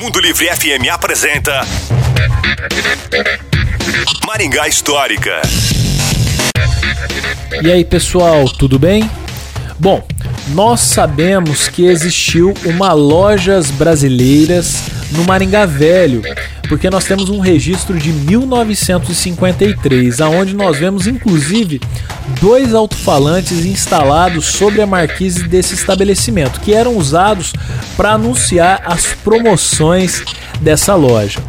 Mundo Livre FM apresenta Maringá Histórica. E aí, pessoal, tudo bem? Bom, nós sabemos que existiu uma Lojas Brasileiras no Maringá Velho, porque nós temos um registro de 1953, aonde nós vemos inclusive dois alto-falantes instalados sobre a marquise desse estabelecimento, que eram usados para anunciar as promoções dessa loja.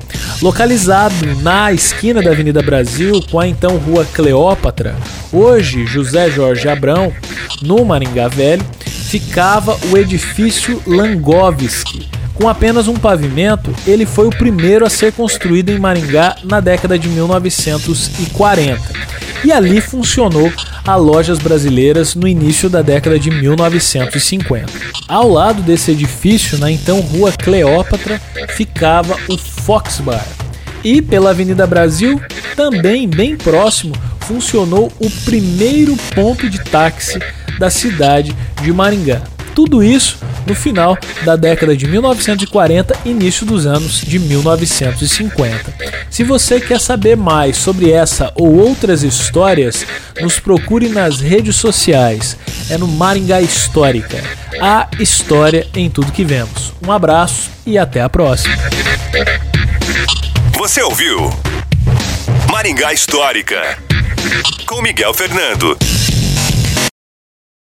Localizado na esquina da Avenida Brasil com a então Rua Cleópatra, hoje José Jorge Abrão, no Maringá Velho, ficava o edifício Langovski. Com apenas um pavimento, ele foi o primeiro a ser construído em Maringá na década de 1940. E ali funcionou a lojas brasileiras no início da década de 1950. Ao lado desse edifício, na então Rua Cleópatra, ficava o Fox Bar. E pela Avenida Brasil, também bem próximo, funcionou o primeiro ponto de táxi da cidade de Maringá. Tudo isso no final da década de 1940 início dos anos de 1950. Se você quer saber mais sobre essa ou outras histórias, nos procure nas redes sociais. É no Maringá Histórica. A história em tudo que vemos. Um abraço e até a próxima. Você ouviu Maringá Histórica com Miguel Fernando.